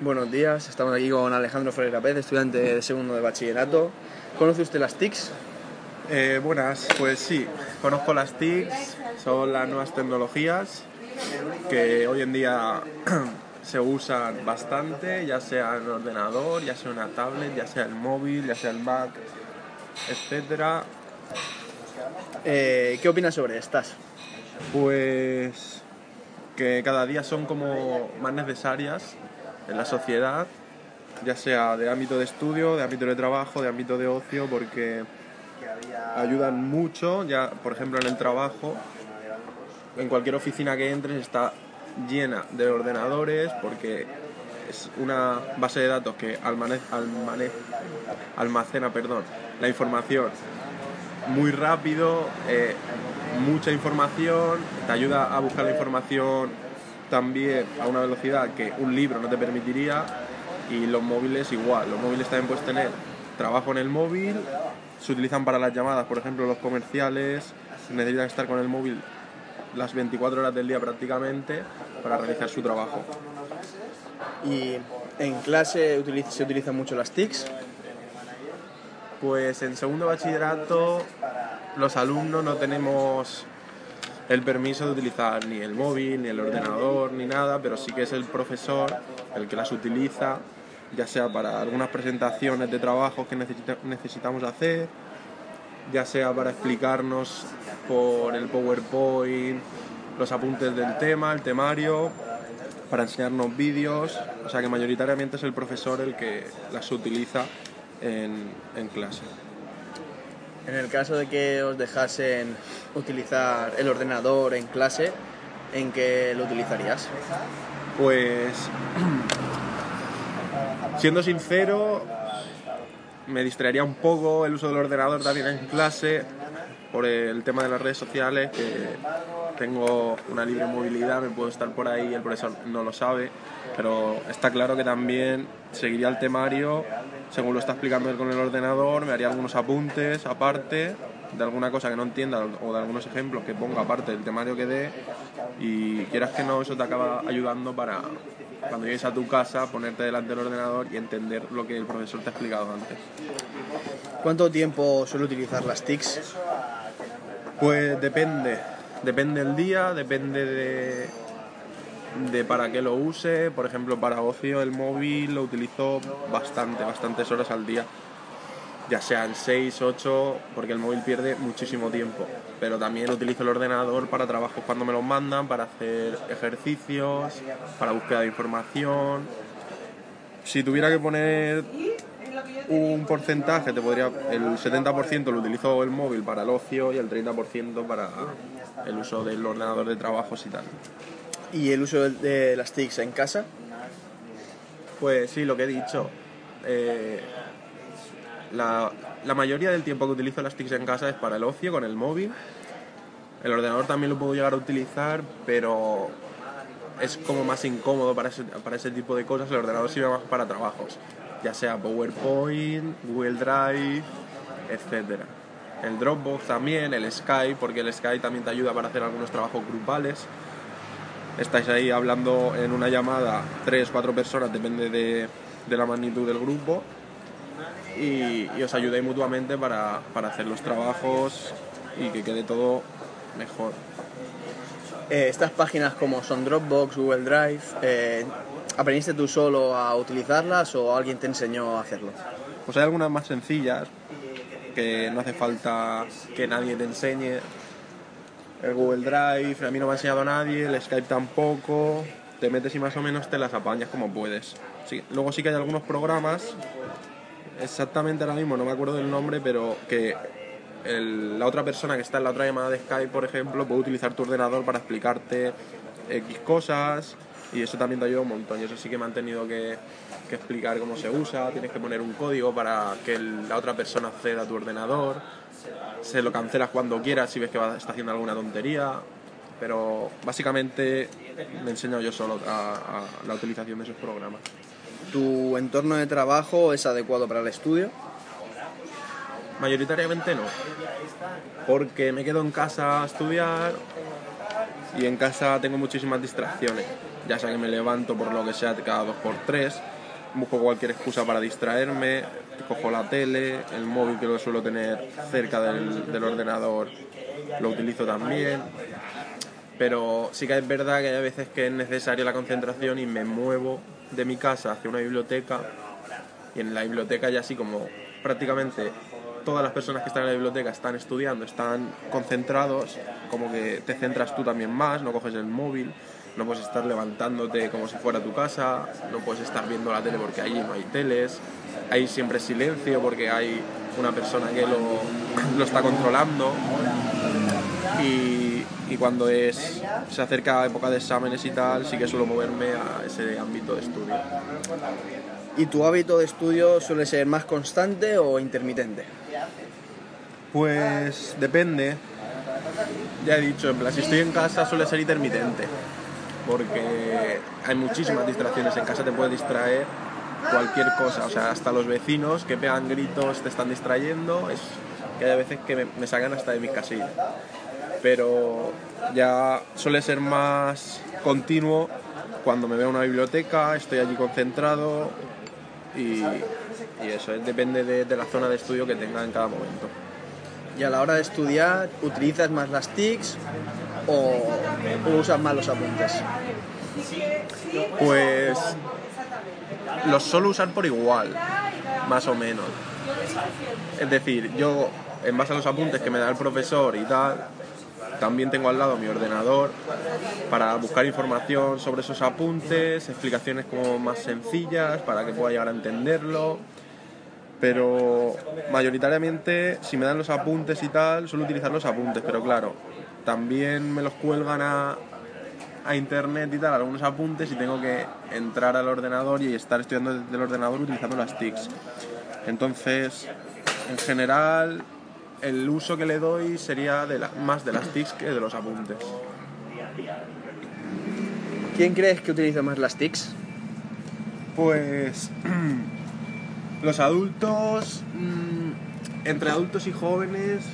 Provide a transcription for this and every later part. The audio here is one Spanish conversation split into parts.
Buenos días, estamos aquí con Alejandro Ferreira Pérez, estudiante de segundo de bachillerato. ¿Conoce usted las TICs? Eh, buenas, pues sí, conozco las TICs, son las nuevas tecnologías que hoy en día se usan bastante, ya sea en ordenador, ya sea una tablet, ya sea el móvil, ya sea el Mac, etcétera. Eh, ¿Qué opinas sobre estas? Pues que cada día son como más necesarias en la sociedad, ya sea de ámbito de estudio, de ámbito de trabajo, de ámbito de ocio, porque ayudan mucho, ya por ejemplo en el trabajo, en cualquier oficina que entres está llena de ordenadores porque es una base de datos que almacena perdón, la información muy rápido, eh, mucha información, te ayuda a buscar la información también a una velocidad que un libro no te permitiría y los móviles igual, los móviles también puedes tener trabajo en el móvil, se utilizan para las llamadas, por ejemplo los comerciales, necesitan estar con el móvil las 24 horas del día prácticamente para realizar su trabajo. ¿Y en clase se utilizan mucho las TICs? Pues en segundo bachillerato los alumnos no tenemos el permiso de utilizar ni el móvil, ni el ordenador, ni nada, pero sí que es el profesor el que las utiliza, ya sea para algunas presentaciones de trabajos que necesita- necesitamos hacer, ya sea para explicarnos por el PowerPoint los apuntes del tema, el temario, para enseñarnos vídeos, o sea que mayoritariamente es el profesor el que las utiliza en, en clase. En el caso de que os dejasen utilizar el ordenador en clase, ¿en qué lo utilizarías? Pues, siendo sincero, me distraería un poco el uso del ordenador también en clase por el tema de las redes sociales, que tengo una libre movilidad, me puedo estar por ahí, el profesor no lo sabe, pero está claro que también seguiría el temario según lo está explicando él con el ordenador, me haría algunos apuntes aparte de alguna cosa que no entienda o de algunos ejemplos que ponga aparte del temario que dé y quieras que no, eso te acaba ayudando para cuando llegues a tu casa ponerte delante del ordenador y entender lo que el profesor te ha explicado antes. ¿Cuánto tiempo suele utilizar las TICs? Pues depende, depende el día, depende de, de para qué lo use. Por ejemplo, para ocio el móvil lo utilizo bastante, bastantes horas al día. Ya sean 6, 8, porque el móvil pierde muchísimo tiempo. Pero también utilizo el ordenador para trabajos cuando me los mandan, para hacer ejercicios, para búsqueda de información. Si tuviera que poner un porcentaje, te podría, el 70% lo utilizo el móvil para el ocio y el 30% para el uso del ordenador de trabajos y tal. ¿Y el uso de- las TICs en casa? Pues sí, lo que he dicho. eh, la, la mayoría del tiempo que utilizo las TICs en casa es para el ocio con el móvil. El ordenador también lo puedo llegar a utilizar, pero es como más incómodo para ese, para ese tipo de cosas. El ordenador sirve más para trabajos, ya sea PowerPoint, Google Drive, etc. El Dropbox también, el Skype, porque el Skype también te ayuda para hacer algunos trabajos grupales. Estáis ahí hablando en una llamada, tres, cuatro personas, depende de, de la magnitud del grupo, y, y os ayudáis mutuamente para, para hacer los trabajos y que quede todo mejor. Eh, estas páginas como son Dropbox, Google Drive, eh, ¿aprendiste tú solo a utilizarlas o alguien te enseñó a hacerlo? Pues hay algunas más sencillas que no hace falta que nadie te enseñe. El Google Drive a mí no me ha enseñado a nadie, el Skype tampoco. Te metes y más o menos te las apañas como puedes. Sí, luego sí que hay algunos programas, exactamente ahora mismo no me acuerdo del nombre, pero que la otra persona que está en la otra llamada de Skype, por ejemplo, puede utilizar tu ordenador para explicarte X cosas Y eso también te ayuda un montón. Y eso sí que me han tenido que, explicar cómo se usa. Tienes que poner un código para que la otra persona acceda a tu ordenador. Se lo cancelas cuando quieras si ves que va, está haciendo alguna tontería. Pero básicamente me enseño yo solo a, a la utilización de esos programas. ¿Tu entorno de trabajo es adecuado para el estudio? Mayoritariamente no. Porque me quedo en casa a estudiar y en casa tengo muchísimas distracciones. Ya sea que me levanto por lo que sea cada dos por tres, busco cualquier excusa para distraerme, cojo la tele, el móvil que lo suelo tener cerca del, del ordenador, lo utilizo también. Pero sí que es verdad que hay veces que es necesaria la concentración y me muevo de mi casa hacia una biblioteca y en la biblioteca ya así como prácticamente todas las personas que están en la biblioteca están estudiando, están concentrados, como que te centras tú también más, no coges el móvil, no puedes estar levantándote como si fuera tu casa, no puedes estar viendo la tele porque allí no hay teles, hay siempre silencio porque hay una persona que lo, lo está controlando y, y cuando es, se acerca época de exámenes y tal, sí que suelo moverme a ese ámbito de estudio. ¿Y tu hábito de estudio suele ser más constante o intermitente? Pues depende. Ya he dicho, en plan, si estoy en casa suele ser intermitente. Porque hay muchísimas distracciones. En casa te puede distraer cualquier cosa. O sea, hasta los vecinos que pegan gritos te están distrayendo. Es que hay veces que me, sacan hasta de mis casillas. Pero ya suele ser más continuo cuando me veo en una biblioteca, estoy allí concentrado y, y eso, eh, depende de, de la zona de estudio que tenga en cada momento. ¿Y a la hora de estudiar utilizas más las TICs o, o usas más los apuntes? Pues los suelo usar por igual, más o menos. Es decir, yo en base a los apuntes que me da el profesor y tal, también tengo al lado mi ordenador para buscar información sobre esos apuntes, explicaciones como más sencillas para que pueda llegar a entenderlo. Pero mayoritariamente, si me dan los apuntes y tal, suelo utilizar los apuntes, pero claro, también me los cuelgan a, a internet y tal, algunos apuntes y tengo que entrar al ordenador y estar estudiando desde el ordenador utilizando las TICs. Entonces, en general, el uso que le doy sería de la- más de las TICs que de los apuntes. ¿Quién crees que utiliza más las TICs? Pues los adultos, mm, entre adultos y jóvenes,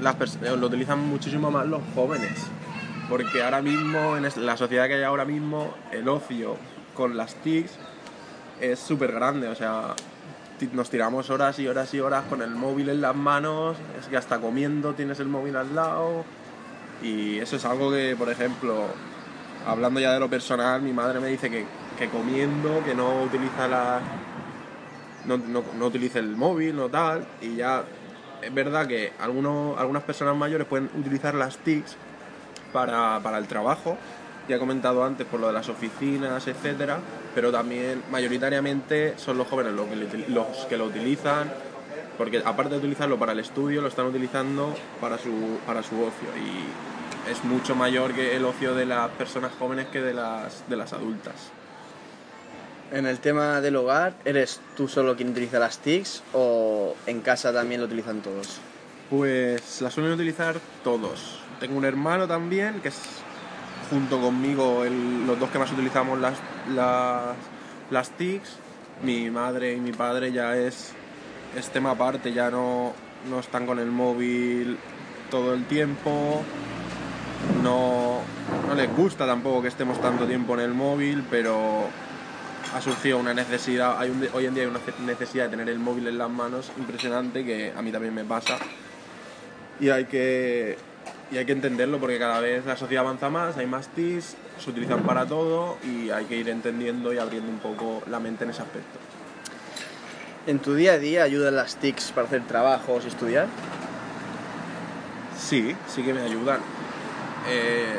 las eh, lo utilizan muchísimo más los jóvenes. Porque ahora mismo, en la sociedad que hay ahora mismo, el ocio con las TICs es súper grande. O sea, nos tiramos horas y horas y horas con el móvil en las manos, es que hasta comiendo tienes el móvil al lado. Y eso es algo que, por ejemplo, hablando ya de lo personal, mi madre me dice que, que comiendo, que no utiliza la. No, no, no utilice el móvil, no tal. Y ya es verdad que algunos, algunas personas mayores pueden utilizar las TICs para, para el trabajo. Ya he comentado antes por lo de las oficinas, etcétera, pero también mayoritariamente son los jóvenes los que, lo los utilizan, porque aparte de utilizarlo para el estudio, lo están utilizando para su, para su ocio. Y es mucho mayor que el ocio de las personas jóvenes que de las, de las adultas. En el tema del hogar, ¿eres tú solo quien utiliza las TICs o en casa también lo utilizan todos? Pues la suelen utilizar todos. Tengo un hermano también, que es junto conmigo los dos que más utilizamos las, las, las TICs. Mi madre y mi padre ya es, es tema aparte, ya no, no están con el móvil todo el tiempo. No, no les gusta tampoco que estemos tanto tiempo en el móvil, pero ha surgido una necesidad, hay un- hoy en día hay una necesidad de tener el móvil en las manos impresionante que a mí también me pasa y hay que y hay que entenderlo porque cada vez la sociedad avanza más, hay más TICs, se utilizan para todo y hay que ir entendiendo y abriendo un poco la mente en ese aspecto. ¿En tu día a día ayudan las TICs para hacer trabajos y estudiar? Sí, sí que me ayudan. Eh,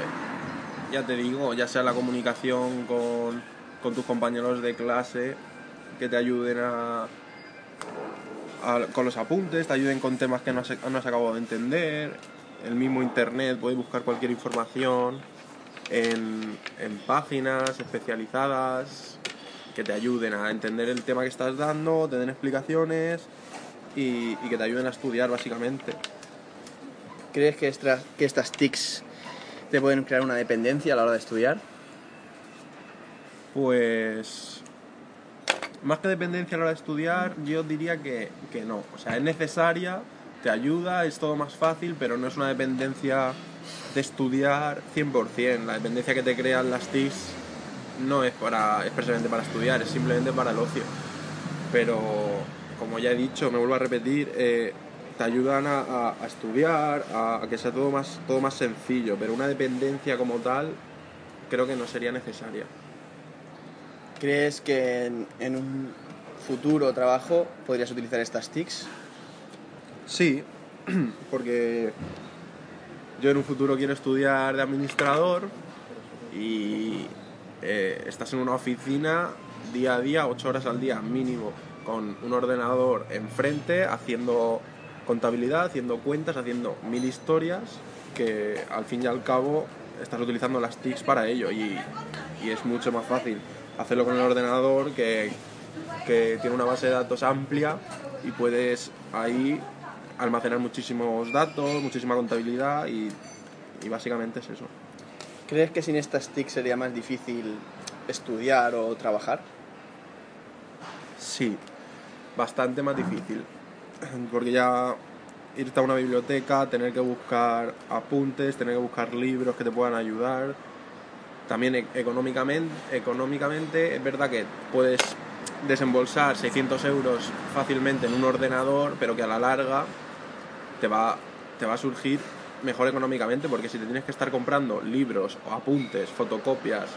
ya te digo, ya sea la comunicación con, con tus compañeros de clase, que te ayuden a, con los apuntes, te ayuden con temas que no has, acabado de entender, el mismo internet, puedes buscar cualquier información. en, páginas especializadas que te ayuden a entender el tema que estás dando, te den explicaciones y, y que te ayuden a estudiar básicamente. ¿Crees que estas, que estas TICs te pueden crear una dependencia a la hora de estudiar? Pues más que dependencia a la hora de estudiar, yo diría que, que no. O sea, es necesaria, te ayuda, es todo más fácil, pero no es una dependencia de estudiar 100%. La dependencia que te crean las TICs no es para para estudiar, es simplemente para el ocio. Pero, como ya he dicho, me vuelvo a repetir, eh, te ayudan a estudiar, a, a que sea todo más, todo más sencillo, pero una dependencia como tal creo que no sería necesaria. ¿Crees que en, en un futuro trabajo podrías utilizar estas TICs? Sí, porque yo en un futuro quiero estudiar de administrador y eh, estás en una oficina día a día, ocho horas al día mínimo, con un ordenador enfrente, haciendo contabilidad, haciendo cuentas, haciendo mil historias, que al fin y al cabo estás utilizando las TICs para ello y, y es mucho más fácil hacerlo con el ordenador que, que tiene una base de datos amplia y puedes ahí almacenar muchísimos datos, muchísima contabilidad y, y básicamente es eso. ¿Crees que sin estas TICs sería más difícil estudiar o trabajar? Sí, bastante más difícil. Porque ya irte a una biblioteca, tener que buscar apuntes, tener que buscar libros que te puedan ayudar. También e- económicamente, económicamente es verdad que puedes desembolsar 600 euros fácilmente en un ordenador, pero que a la larga te va, te va a surgir mejor económicamente, porque si te tienes que estar comprando libros o apuntes, fotocopias,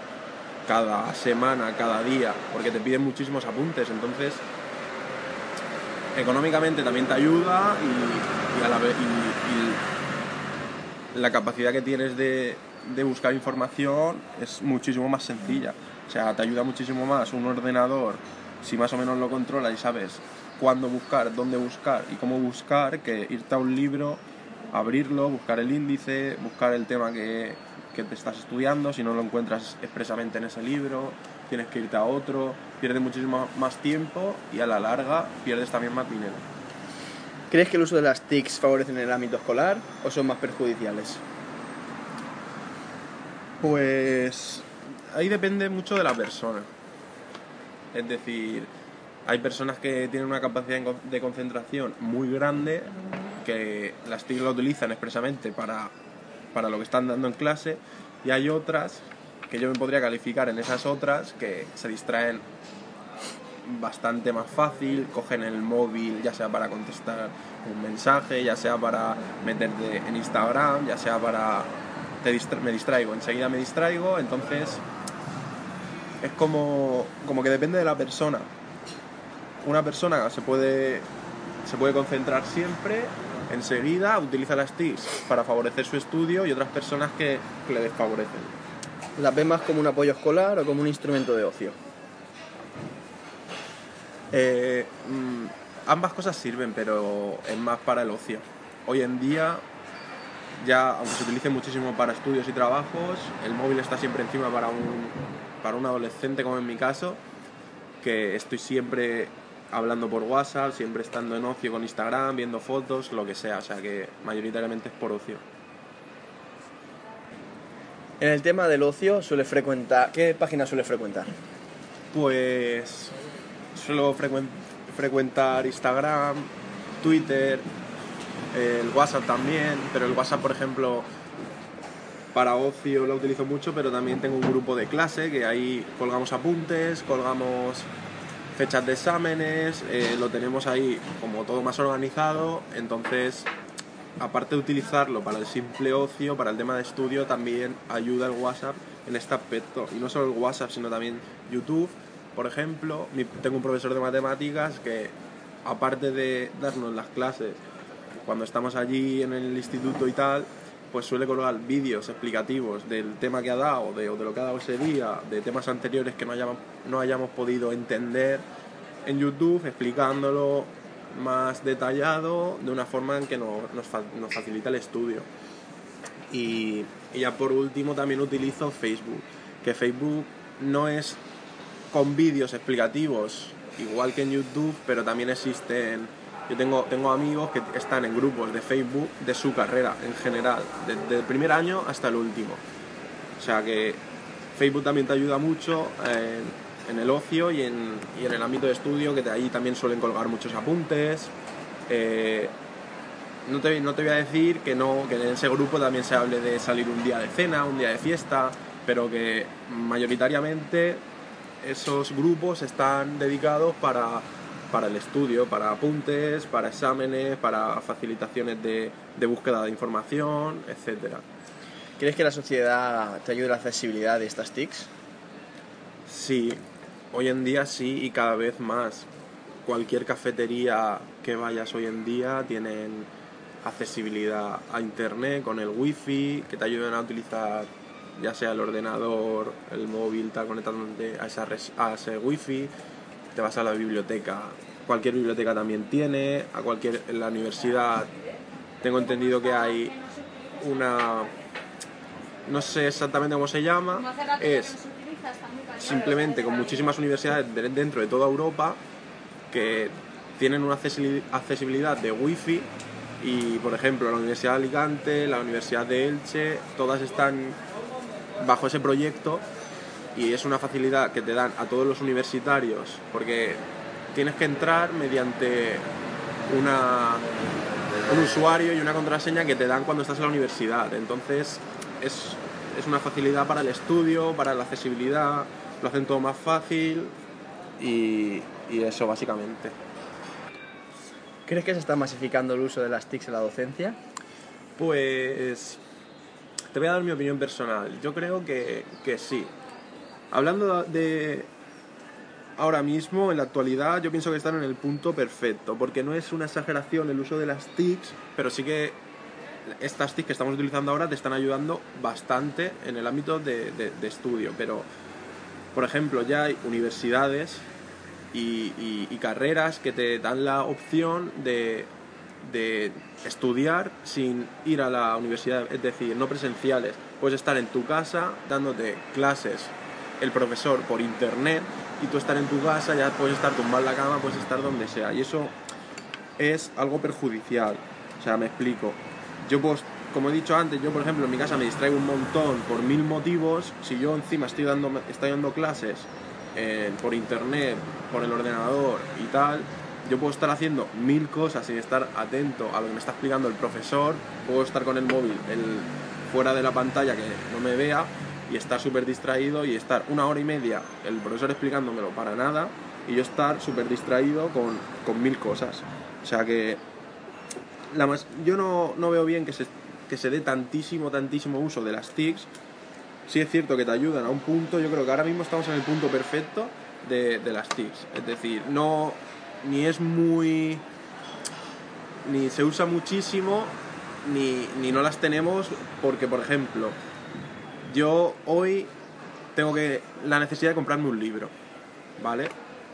cada semana, cada día, porque te piden muchísimos apuntes, entonces económicamente también te ayuda y, la capacidad que tienes de, de buscar información es muchísimo más sencilla. O sea, te ayuda muchísimo más un ordenador si más o menos lo controlas y sabes cuándo buscar, dónde buscar y cómo buscar, que irte a un libro, abrirlo, buscar el índice, buscar el tema que, que te estás estudiando, si no lo encuentras expresamente en ese libro, tienes que irte a otro, pierdes muchísimo más tiempo y a la larga pierdes también más dinero. ¿Crees que el uso de las TICs favorecen el ámbito escolar o son más perjudiciales? Pues ahí depende mucho de la persona. Es decir, hay personas que tienen una capacidad de concentración muy grande, que las TIC lo utilizan expresamente para, para lo que están dando en clase, y hay otras que yo me podría calificar en esas otras que se distraen bastante más fácil, cogen el móvil ya sea para contestar un mensaje, ya sea para meterte en Instagram, ya sea para... Te distra- me distraigo, enseguida me distraigo, entonces es como, como que depende de la persona. Una persona se puede, se puede concentrar siempre, enseguida utiliza las TICs para favorecer su estudio y otras personas que, que le desfavorecen. ¿Las ves más como un apoyo escolar o como un instrumento de ocio? Eh, mm, ambas cosas sirven, pero es más para el ocio. Hoy en día, ya aunque se utilice muchísimo para estudios y trabajos, el móvil está siempre encima para un, para un adolescente, como en mi caso, que estoy siempre hablando por WhatsApp, siempre estando en ocio con Instagram, viendo fotos, lo que sea, o sea que mayoritariamente es por ocio. En el tema del ocio, suele frecuentar. ¿Qué páginas suele frecuentar? Pues suelo frecuen- frecuentar Instagram, Twitter, el WhatsApp también, pero el WhatsApp, por ejemplo, para ocio lo utilizo mucho, pero también tengo un grupo de clase que ahí colgamos apuntes, colgamos fechas de exámenes, eh, lo tenemos ahí como todo más organizado, entonces aparte de utilizarlo para el simple ocio, para el tema de estudio, también ayuda el WhatsApp en este aspecto. Y no solo el WhatsApp, sino también YouTube. Por ejemplo, tengo un profesor de matemáticas que, aparte de darnos las clases, cuando estamos allí en el instituto y tal, pues suele colgar vídeos explicativos del tema que ha dado, de, o de lo que ha dado ese día, de temas anteriores que no hayamos, no hayamos podido entender en YouTube, explicándolo más detallado, de una forma en que nos, nos fa- nos facilita el estudio. Y, Y ya por último también utilizo Facebook, que Facebook no es con vídeos explicativos, igual que en YouTube, pero también existen... Yo tengo, tengo amigos que están en grupos de Facebook de su carrera en general, desde el primer año hasta el último. O sea que Facebook también te ayuda mucho en, el ocio y en, y en, el ámbito de estudio, que de ahí también suelen colgar muchos apuntes. Eh, no, te, no te voy a decir que, no, que en ese grupo también se hable de salir un día de cena, un día de fiesta, pero que mayoritariamente esos grupos están dedicados para, para el estudio, para apuntes, para exámenes, para facilitaciones de, de búsqueda de información, etcétera. ¿Crees que la sociedad te ayuda a la accesibilidad de estas TICs? Sí, hoy en día sí y cada vez más. Cualquier cafetería que vayas hoy en día tienen accesibilidad a internet con el wifi que te ayudan a utilizar ya sea el ordenador, el móvil, tal, conectándote a, esa a ese wifi, te vas a la biblioteca, cualquier biblioteca también tiene, a cualquier, en la universidad tengo entendido que hay una, no sé exactamente cómo se llama, es simplemente con muchísimas universidades dentro de toda Europa que tienen una accesibilidad de wifi y por ejemplo la Universidad de Alicante, la Universidad de Elche, todas están bajo ese proyecto y es una facilidad que te dan a todos los universitarios porque tienes que entrar mediante una, un usuario y una contraseña que te dan cuando estás en la universidad. Entonces es, es una facilidad para el estudio, para la accesibilidad, lo hacen todo más fácil y, y eso básicamente. ¿Crees que se está masificando el uso de las TICs en la docencia? Pues te voy a dar mi opinión personal. Yo creo que, que sí. Hablando de ahora mismo, en la actualidad, yo pienso que están en el punto perfecto, porque no es una exageración el uso de las TICs, pero sí que estas TICs que estamos utilizando ahora te están ayudando bastante en el ámbito de, de, estudio. Pero, por ejemplo, ya hay universidades y, y, y, carreras que te dan la opción de, de, estudiar sin ir a la universidad, es decir, no presenciales. Puedes estar en tu casa dándote clases el profesor por internet y tú estar en tu casa, ya puedes estar tumbado en la cama, puedes estar donde sea. Y eso es algo perjudicial. O sea, me explico. Yo pues, como he dicho antes, yo por ejemplo en mi casa me distraigo un montón por mil motivos. Si yo encima estoy dando, estoy dando clases eh, por internet, por el ordenador y tal, yo puedo estar haciendo mil cosas sin estar atento a lo que me está explicando el profesor, puedo estar con el móvil el, fuera de la pantalla que no me vea y estar súper distraído y estar una hora y media el profesor explicándomelo para nada y yo estar súper distraído con, con, mil cosas. O sea que la más, yo no, no veo bien que se, que se dé tantísimo, tantísimo uso de las TICs. Sí es cierto que te ayudan a un punto, yo creo que ahora mismo estamos en el punto perfecto de, de las TICs. Es decir, no, ni es muy... ni se usa muchísimo, ni, ni no las tenemos porque, por ejemplo, yo hoy tengo que la necesidad de comprarme un libro, ¿vale?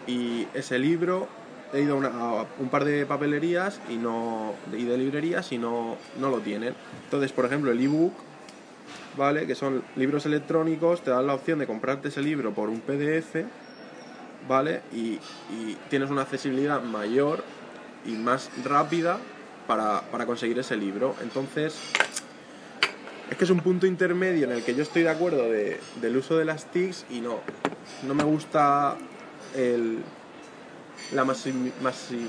Y ese libro he ido a, una, un par de papelerías y no y de librerías y no, no lo tienen. Entonces, por ejemplo, el ebook, ¿vale? Que son libros electrónicos, te dan la opción de comprarte ese libro por un PDF ¿vale? Y, y, tienes una accesibilidad mayor y más rápida para, para, conseguir ese libro. Entonces, es que es un punto intermedio en el que yo estoy de acuerdo de, del uso de las TICs y no, no me gusta la masi, masi,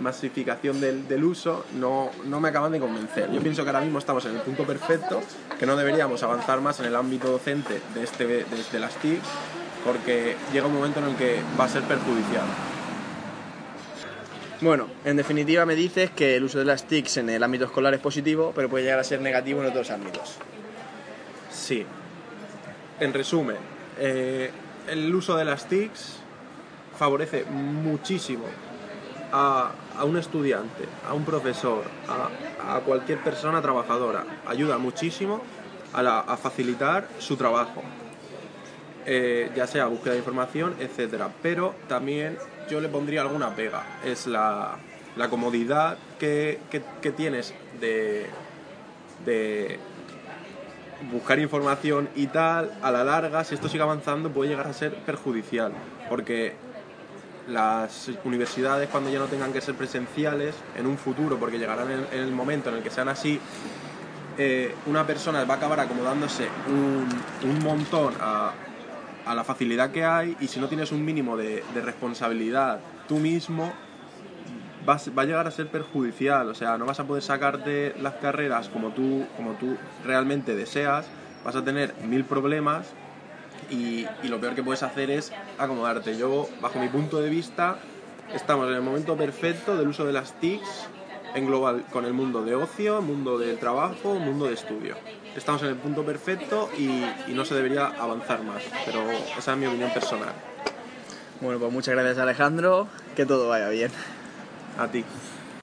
masificación del, del, uso, no, no me acaban de convencer. Yo pienso que ahora mismo estamos en el punto perfecto, que no deberíamos avanzar más en el ámbito docente de, este, de, de las TICs porque llega un momento en el que va a ser perjudicial. Bueno, en definitiva me dices que el uso de las TICs en el ámbito escolar es positivo, pero puede llegar a ser negativo en otros ámbitos. Sí. En resumen, eh, el uso de las TICs favorece muchísimo a, un estudiante, a un profesor, a, cualquier persona trabajadora. Ayuda muchísimo a, facilitar su trabajo, eh, ya sea búsqueda de información, etcétera. Pero también yo le pondría alguna pega. Es la, la comodidad que, que, tienes de, de, buscar información y tal, a la larga, si esto sigue avanzando, puede llegar a ser perjudicial, porque las universidades cuando ya no tengan que ser presenciales en un futuro, porque llegarán en, en el momento en el que sean así, eh, una persona va a acabar acomodándose un, un montón a, a, la facilidad que hay y si no tienes un mínimo de, responsabilidad tú mismo, va, va, a llegar a ser perjudicial, o sea, no vas a poder sacarte las carreras como tú, como tú realmente deseas, vas a tener mil problemas y, y, lo peor que puedes hacer es acomodarte. Yo, bajo mi punto de vista, estamos en el momento perfecto del uso de las TICs en global con el mundo de ocio, mundo del trabajo, mundo de estudio. Estamos en el punto perfecto y, y no se debería avanzar más, pero esa es mi opinión personal. Bueno, pues muchas gracias Alejandro, que todo vaya bien. A ti.